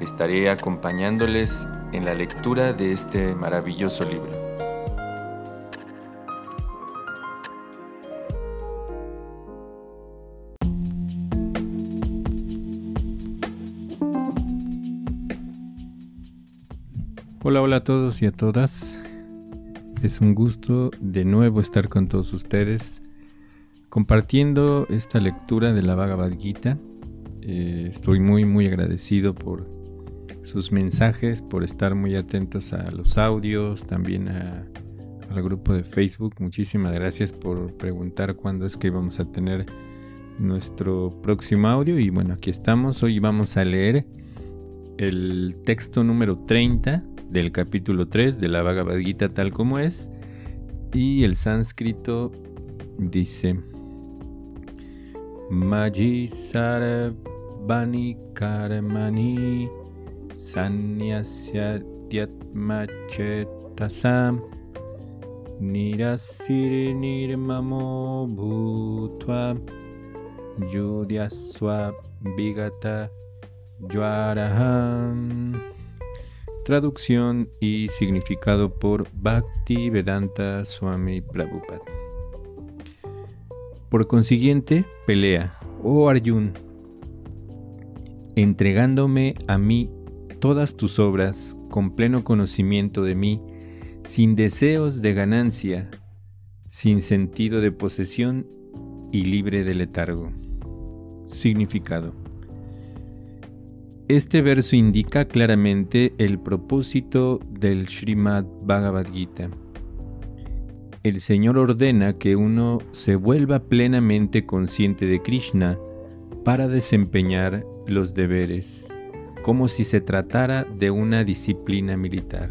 Estaré acompañándoles en la lectura de este maravilloso libro. Hola, hola a todos y a todas. Es un gusto de nuevo estar con todos ustedes compartiendo esta lectura de la Bhagavad Gita. Eh, estoy muy muy agradecido por sus mensajes, por estar muy atentos a los audios, también al grupo de Facebook. Muchísimas gracias por preguntar cuándo es que vamos a tener nuestro próximo audio. Y bueno, aquí estamos. Hoy vamos a leer el texto número 30 del capítulo 3 de la Bhagavad Gita tal como es. Y el sánscrito dice, Maji Sarabani Karmani Sanyasya Dyatmachetasam Nirasiri Nirmamo Bhutva Yudyaswa Vigata Yuaraham Traducción y significado por Bhakti Vedanta Swami Prabhupada. Por consiguiente, pelea, oh Arjun, entregándome a mí todas tus obras con pleno conocimiento de mí, sin deseos de ganancia, sin sentido de posesión y libre de letargo. Significado. Este verso indica claramente el propósito del Srimad Bhagavad Gita. El Señor ordena que uno se vuelva plenamente consciente de Krishna para desempeñar los deberes, como si se tratara de una disciplina militar.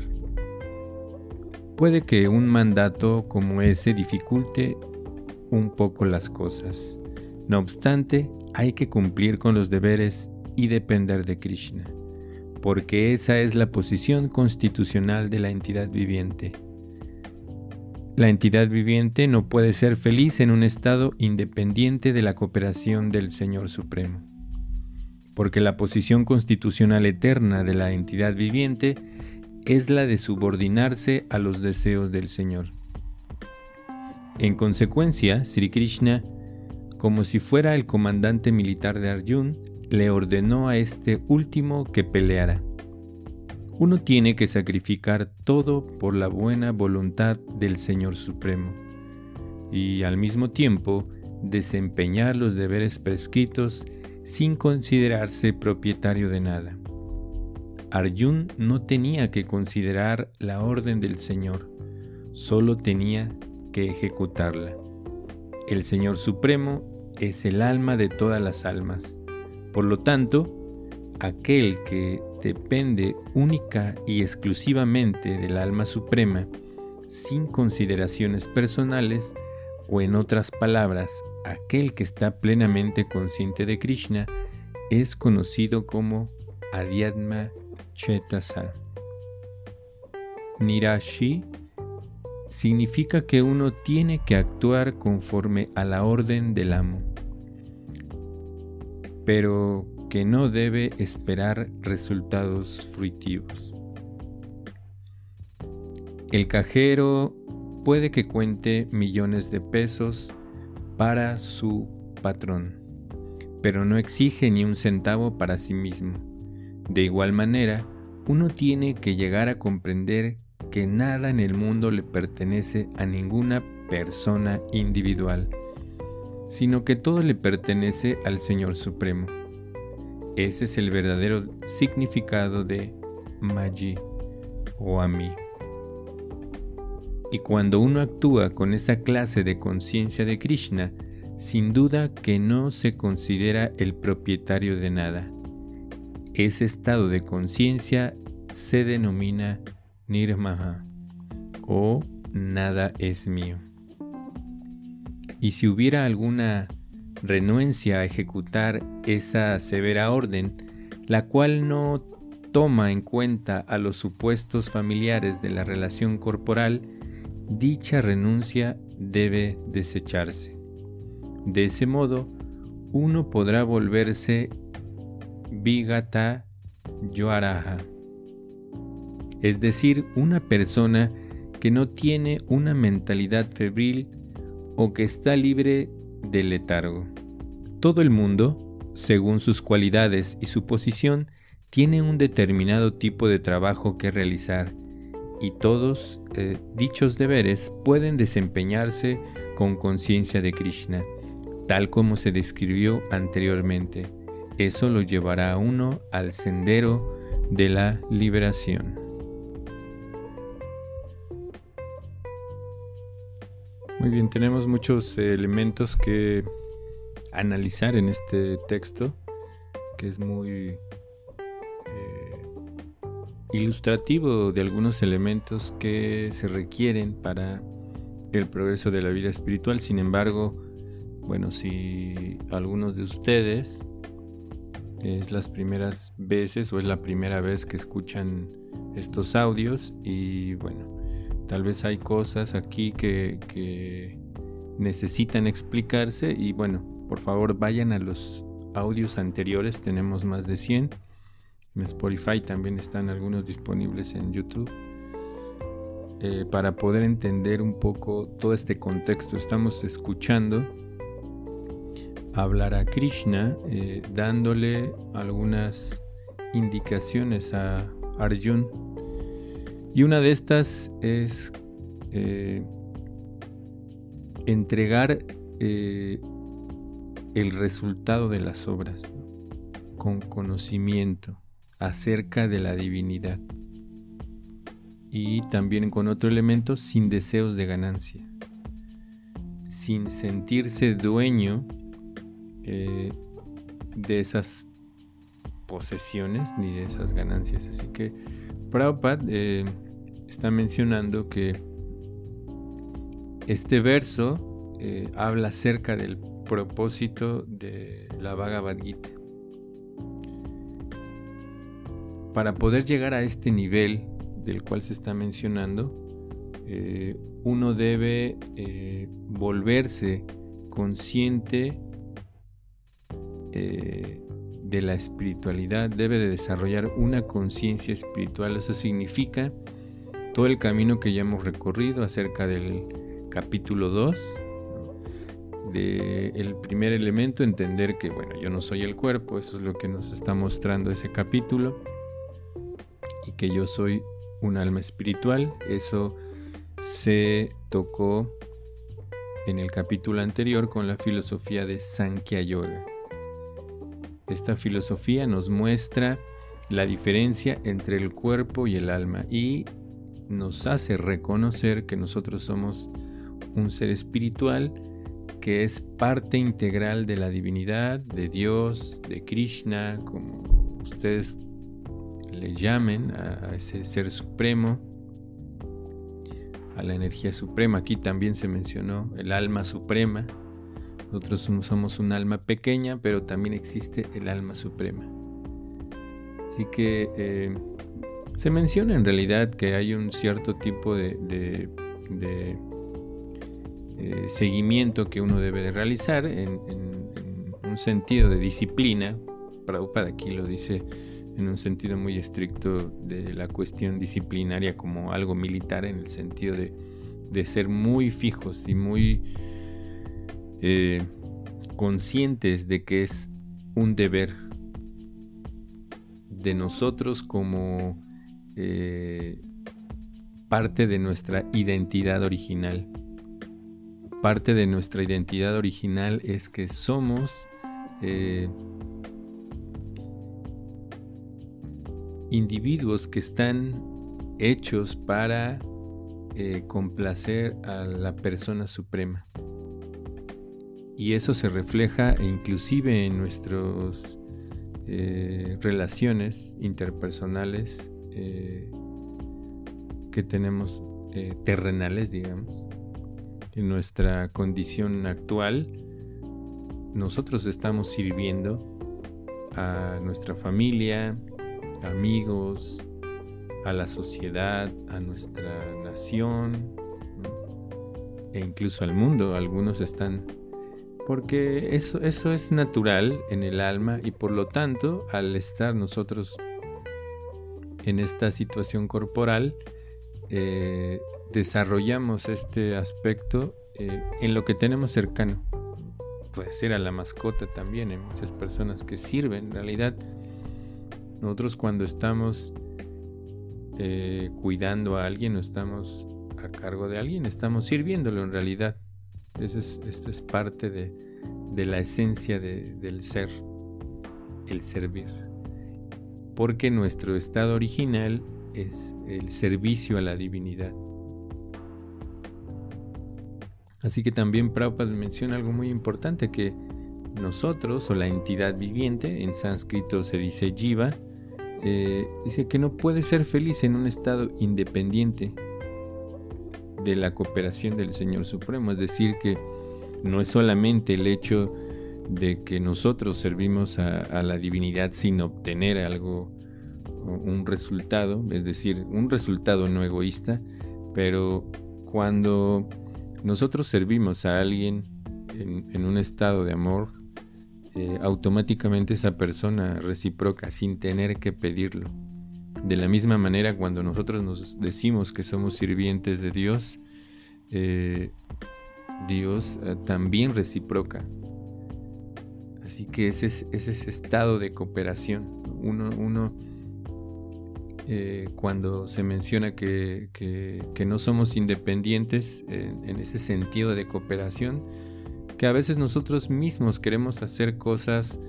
Puede que un mandato como ese dificulte un poco las cosas. No obstante, hay que cumplir con los deberes y depender de Krishna, porque esa es la posición constitucional de la entidad viviente. La entidad viviente no puede ser feliz en un estado independiente de la cooperación del Señor Supremo, porque la posición constitucional eterna de la entidad viviente es la de subordinarse a los deseos del Señor. En consecuencia, Sri Krishna, como si fuera el comandante militar de Arjun, le ordenó a este último que peleara. Uno tiene que sacrificar todo por la buena voluntad del Señor Supremo y al mismo tiempo desempeñar los deberes prescritos sin considerarse propietario de nada. Arjun no tenía que considerar la orden del Señor, solo tenía que ejecutarla. El Señor Supremo es el alma de todas las almas por lo tanto, aquel que depende única y exclusivamente del alma suprema, sin consideraciones personales, o en otras palabras, aquel que está plenamente consciente de Krishna, es conocido como Adhyatma Chetasa. Nirashi significa que uno tiene que actuar conforme a la orden del amo pero que no debe esperar resultados fruitivos. El cajero puede que cuente millones de pesos para su patrón, pero no exige ni un centavo para sí mismo. De igual manera, uno tiene que llegar a comprender que nada en el mundo le pertenece a ninguna persona individual sino que todo le pertenece al Señor Supremo. Ese es el verdadero significado de Maji o Ami. Y cuando uno actúa con esa clase de conciencia de Krishna, sin duda que no se considera el propietario de nada. Ese estado de conciencia se denomina nirmaha o nada es mío. Y si hubiera alguna renuencia a ejecutar esa severa orden, la cual no toma en cuenta a los supuestos familiares de la relación corporal, dicha renuncia debe desecharse. De ese modo, uno podrá volverse Vigata Yoaraha, es decir, una persona que no tiene una mentalidad febril o que está libre de letargo. Todo el mundo, según sus cualidades y su posición, tiene un determinado tipo de trabajo que realizar y todos eh, dichos deberes pueden desempeñarse con conciencia de Krishna, tal como se describió anteriormente. Eso lo llevará a uno al sendero de la liberación. Muy bien, tenemos muchos elementos que analizar en este texto, que es muy ilustrativo de algunos elementos que se requieren para el progreso de la vida espiritual. Sin embargo, bueno, si algunos de ustedes es las primeras veces o es la primera vez que escuchan estos audios y bueno, tal vez hay cosas aquí que, que necesitan explicarse y bueno, por favor vayan a los audios anteriores, tenemos más de 100 en Spotify también están algunos disponibles en YouTube. Eh, para poder entender un poco todo este contexto, estamos escuchando hablar a Krishna, eh, dándole algunas indicaciones a Arjun. Y una de estas es eh, entregar el resultado de las obras con conocimiento acerca de la divinidad. Y también con otro elemento, sin deseos de ganancia. Sin sentirse dueño eh, de esas posesiones ni de esas ganancias. Así que Prabhupada eh, está mencionando que este verso eh, habla acerca del propósito de la Bhagavad Gita. Para poder llegar a este nivel del cual se está mencionando, eh, uno debe eh, volverse consciente eh, de la espiritualidad, debe de desarrollar una conciencia espiritual. Eso significa todo el camino que ya hemos recorrido acerca del capítulo 2. De el primer elemento, entender que, bueno, yo no soy el cuerpo, eso es lo que nos está mostrando ese capítulo que yo soy un alma espiritual. Eso se tocó en el capítulo anterior con la filosofía de Sankhya Yoga. Esta filosofía nos muestra la diferencia entre el cuerpo y el alma y nos hace reconocer que nosotros somos un ser espiritual que es parte integral de la divinidad, de Dios, de Krishna, como ustedes le llamen a, ese ser supremo, a la energía suprema. Aquí también se mencionó el alma suprema. Nosotros somos, un alma pequeña, pero también existe el alma suprema. Así que eh, se menciona en realidad que hay un cierto tipo de, eh, seguimiento que uno debe de realizar en, un sentido de disciplina. Prabhupada aquí lo dice en un sentido muy estricto de la cuestión disciplinaria como algo militar en el sentido de, ser muy fijos y muy eh, conscientes de que es un deber de nosotros como eh, parte de nuestra identidad original. Parte de nuestra identidad original es que somos eh, individuos que están hechos para eh, complacer a la persona suprema. Y eso se refleja inclusive en nuestros eh, relaciones interpersonales eh, que tenemos terrenales, digamos. En nuestra condición actual, nosotros estamos sirviendo a nuestra familia, amigos, a la sociedad, a nuestra nación e incluso al mundo. Algunos están... Porque eso, eso es natural en el alma y por lo tanto al estar nosotros en esta situación corporal, eh, desarrollamos este aspecto eh, en lo que tenemos cercano. Puede ser a la mascota también, hay muchas personas que sirven. En realidad, nosotros cuando estamos eh, cuidando a alguien o estamos a cargo de alguien, estamos sirviéndolo en realidad. Eso es, esto es parte de, la esencia del ser, el servir. Porque nuestro estado original es el servicio a la divinidad. Así que también Prabhupada menciona algo muy importante que nosotros o la entidad viviente, en sánscrito se dice jiva, eh, dice que no puede ser feliz en un estado independiente de la cooperación del Señor Supremo. Es decir, que no es solamente el hecho de que nosotros servimos a la divinidad sin obtener algo un resultado, es decir, un resultado no egoísta, pero cuando nosotros servimos a alguien en, un estado de amor, eh, automáticamente esa persona reciproca sin tener que pedirlo. De la misma manera, cuando nosotros nos decimos que somos sirvientes de Dios, eh, Dios eh, también reciproca. Así que ese es, ese estado de cooperación. Uno, uno cuando se menciona que, no somos independientes en, ese sentido de cooperación, que a veces nosotros mismos queremos hacer cosas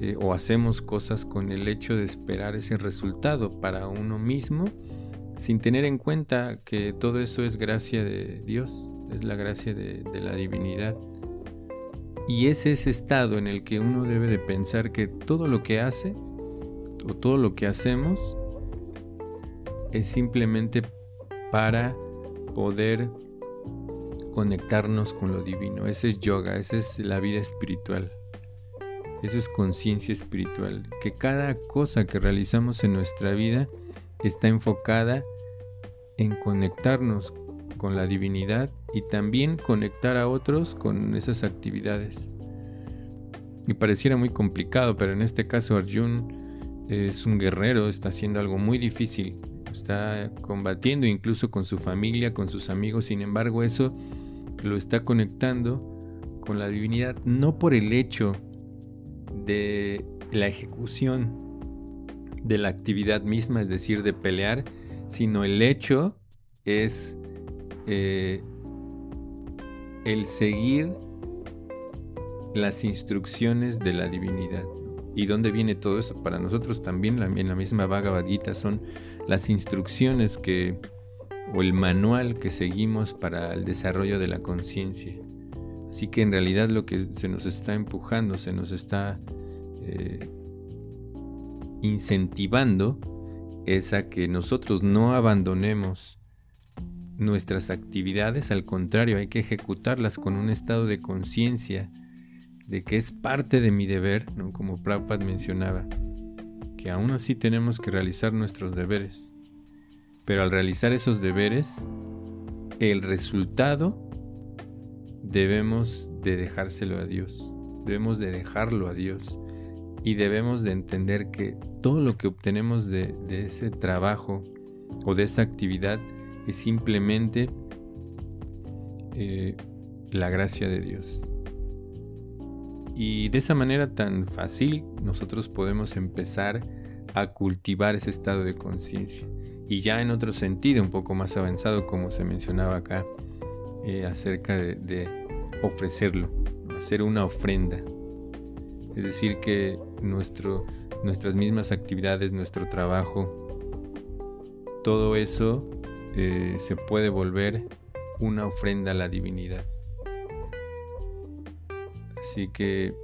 eh, o hacemos cosas con el hecho de esperar ese resultado para uno mismo, sin tener en cuenta que todo eso es gracia de Dios, es la gracia de, la divinidad. Y es ese estado en el que uno debe de pensar que todo lo que hace o todo lo que hacemos es simplemente para poder conectarnos con lo divino. Ese es yoga, esa es la vida espiritual. Eso es conciencia espiritual. Que cada cosa que realizamos en nuestra vida está enfocada en conectarnos con la divinidad y también conectar a otros con esas actividades. Y pareciera muy complicado, pero en este caso Arjun es un guerrero, está haciendo algo muy difícil está combatiendo incluso con su familia, con sus amigos, sin embargo eso lo está conectando con la divinidad no por el hecho de la ejecución de la actividad misma, es decir, de pelear, sino el hecho es eh, el seguir las instrucciones de la divinidad. ¿Y dónde viene todo eso? Para nosotros también en la misma Bhagavad Gita son las instrucciones que o el manual que seguimos para el desarrollo de la conciencia. Así que en realidad lo que se nos está empujando, se nos está eh, incentivando es a que nosotros no abandonemos nuestras actividades, al contrario, hay que ejecutarlas con un estado de conciencia de que es parte de mi deber, como Prabhupada mencionaba, que aún así tenemos que realizar nuestros deberes. Pero al realizar esos deberes, el resultado debemos de dejárselo a Dios, debemos de dejarlo a Dios y debemos de entender que todo lo que obtenemos de, ese trabajo o de esa actividad es simplemente eh, la gracia de Dios. Y de esa manera tan fácil nosotros podemos empezar a cultivar ese estado de conciencia. Y ya en otro sentido, un poco más avanzado, como se mencionaba acá, eh, acerca de, ofrecerlo, hacer una ofrenda. Es decir, que nuestro, nuestras mismas actividades, nuestro trabajo, todo eso eh, se puede volver una ofrenda a la divinidad. Así que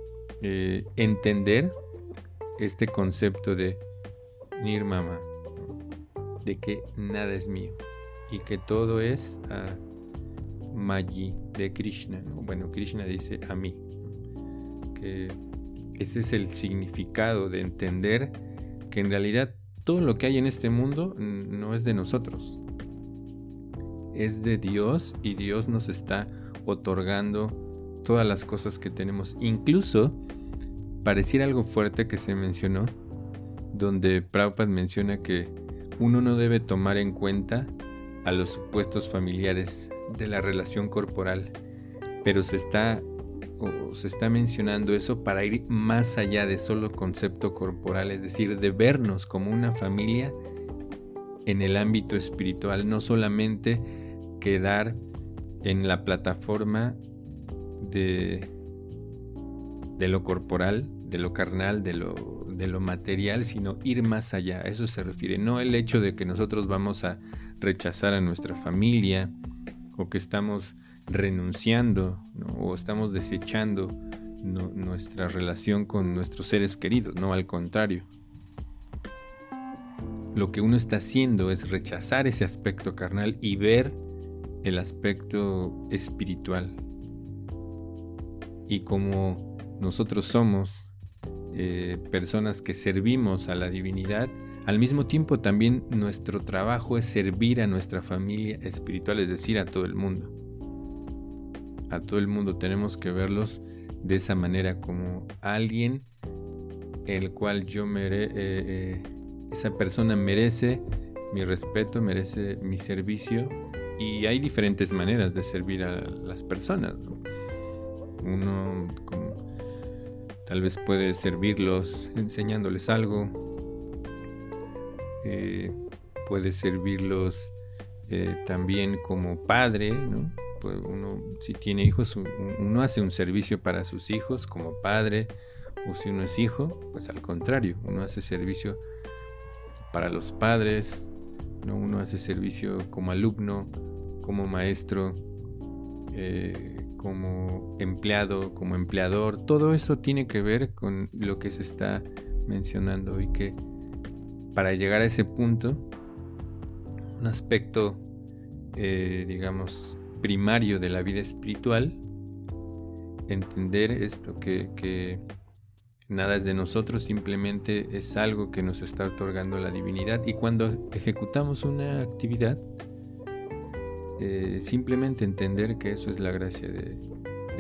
eh, entender este concepto de Nirmama, de que nada es mío y que todo es a Mayi de Krishna. Bueno, Krishna dice a mí, que ese es el significado de entender que en realidad todo lo que hay en este mundo no es de nosotros, es de Dios y Dios nos está otorgando todas las cosas que tenemos. Incluso pareciera algo fuerte que se mencionó, donde Prabhupada menciona que uno no debe tomar en cuenta a los supuestos familiares de la relación corporal, pero se está se está mencionando eso para ir más allá de solo concepto corporal, es decir, de vernos como una familia en el ámbito espiritual, no solamente quedar en la plataforma de, de lo corporal, de lo carnal, de lo, de lo material, sino ir más allá. A eso se refiere. No el hecho de que nosotros vamos a rechazar a nuestra familia o que estamos renunciando o estamos desechando nuestra relación con nuestros seres queridos, no al contrario. Lo que uno está haciendo es rechazar ese aspecto carnal y ver el aspecto espiritual. Y como nosotros somos eh, personas que servimos a la divinidad, al mismo tiempo también nuestro trabajo es servir a nuestra familia espiritual, es decir, a todo el mundo. A todo el mundo tenemos que verlos de esa manera como alguien el cual yo mere, eh, eh, esa persona merece mi respeto, merece mi servicio y hay diferentes maneras de servir a las personas. Uno tal vez puede servirlos enseñándoles algo, eh, puede servirlos eh, también como padre, pues uno, si tiene hijos, uno hace un servicio para sus hijos como padre, o si uno es hijo, pues al contrario, uno hace servicio para los padres, ¿no? uno hace servicio como alumno, como maestro, eh, como empleado, como empleador, todo eso tiene que ver con lo que se está mencionando y que para llegar a ese punto, un aspecto, eh, digamos, primario de la vida espiritual, entender esto, que, que nada es de nosotros, simplemente es algo que nos está otorgando la divinidad. Y cuando ejecutamos una actividad, eh, simplemente entender que eso es la gracia de,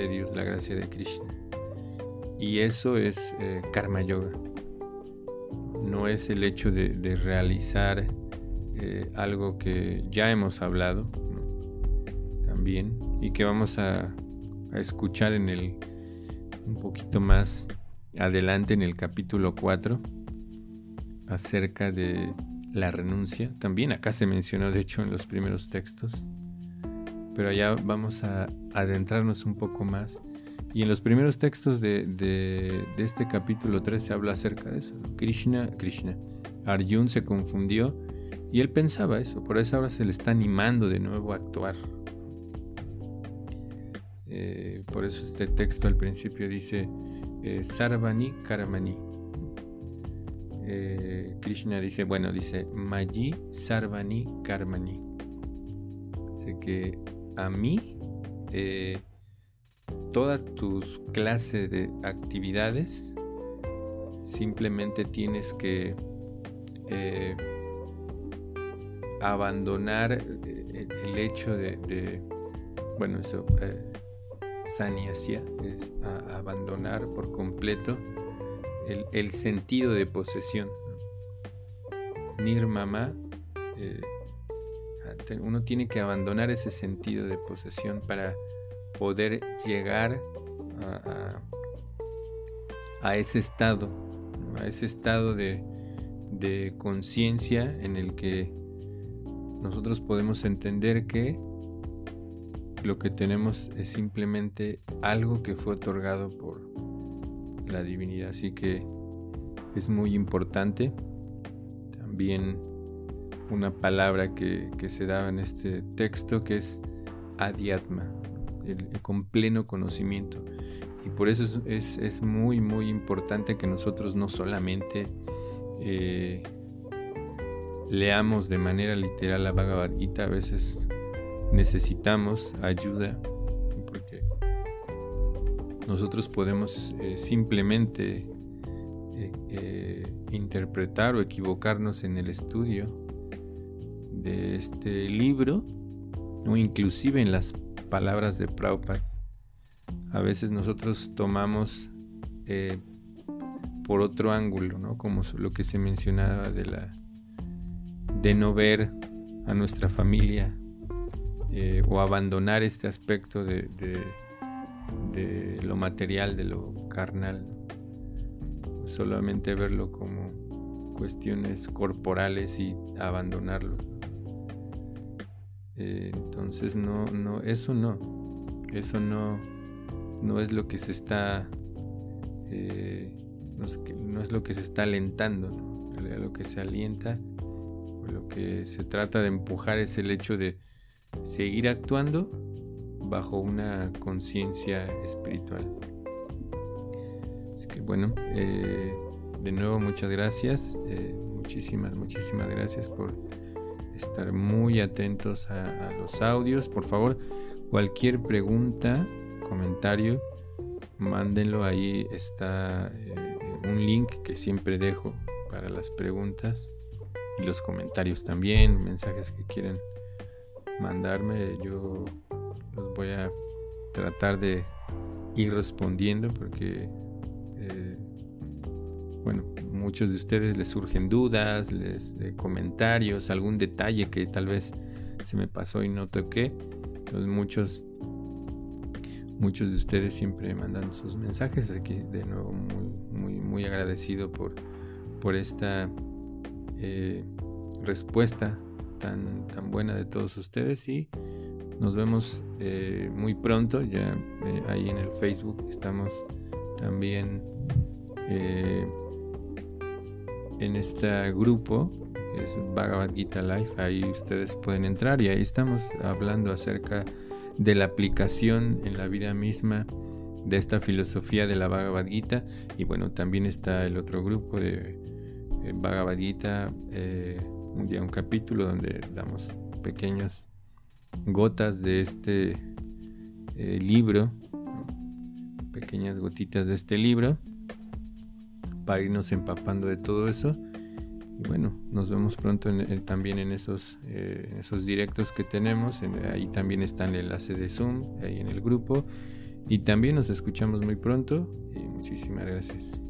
Dios, la gracia de Krishna. Y eso es eh, karma yoga. No es el hecho de, realizar eh, algo que ya hemos hablado también y que vamos a, a escuchar en el un poquito más adelante en el capítulo 4 acerca de la renuncia. También acá se mencionó, de hecho, en los primeros textos pero allá vamos a adentrarnos un poco más. Y en los primeros textos de, este capítulo 3 se habla acerca de eso. Krishna, Krishna, Arjun se confundió y él pensaba eso, por eso ahora se le está animando de nuevo a actuar. Eh, por eso este texto al principio dice eh, Sarvani Karamani. Eh, Krishna dice, bueno, dice Mayi Sarvani Karmani. Así que a mí eh, todas tus clases de actividades simplemente tienes que eh, abandonar eh, el hecho de, bueno eso eh, es abandonar por completo el, sentido de posesión nirmama uno tiene que abandonar ese sentido de posesión para poder llegar a, ese estado, a ese estado de, conciencia en el que nosotros podemos entender que lo que tenemos es simplemente algo que fue otorgado por la divinidad. Así que es muy importante también una palabra que, se da en este texto que es adiatma, con pleno conocimiento. Y por eso es, muy, muy importante que nosotros no solamente eh, leamos de manera literal la Bhagavad Gita, a veces necesitamos ayuda porque nosotros podemos eh, simplemente eh, interpretar o equivocarnos en el estudio de este libro o inclusive en las palabras de Prabhupada. A veces nosotros tomamos eh, por otro ángulo, ¿no? Como lo que se mencionaba de la de no ver a nuestra familia eh, o abandonar este aspecto de, de, lo material, de lo carnal, solamente verlo como cuestiones corporales y abandonarlo. Eh, entonces no, no, eso no, eso no, no es lo que se está, eh, no, es, lo que se está alentando, lo que se alienta, lo que se trata de empujar es el hecho de seguir actuando bajo una conciencia espiritual. Así que bueno, eh, de nuevo muchas gracias, muchísimas, muchísimas gracias por estar muy atentos a, los audios. Por favor, cualquier pregunta, comentario, mándenlo. Ahí está eh, un link que siempre dejo para las preguntas y los comentarios también, mensajes que quieren mandarme. Yo los voy a tratar de ir respondiendo porque eh, bueno, muchos de ustedes les surgen dudas, les, eh, comentarios, algún detalle que tal vez se me pasó y no toqué. Entonces muchos, muchos de ustedes siempre mandan sus mensajes. Aquí de nuevo muy, muy, muy agradecido por, por esta eh, respuesta tan, tan buena de todos ustedes y nos vemos eh, muy pronto. Ya ahí en el Facebook estamos también en este grupo, es Bhagavad Gita Life, ahí ustedes pueden entrar y ahí estamos hablando acerca de la aplicación en la vida misma de esta filosofía de la Bhagavad Gita. Y bueno, también está el otro grupo de Bhagavad Gita, eh, un día un capítulo donde damos pequeñas gotas de este eh, libro, pequeñas gotitas de este libro para irnos empapando de todo eso. Y bueno, nos vemos pronto también en esos, eh, esos directos que tenemos. ahí también está el enlace de Zoom, ahí en el grupo. Y también nos escuchamos muy pronto y muchísimas gracias.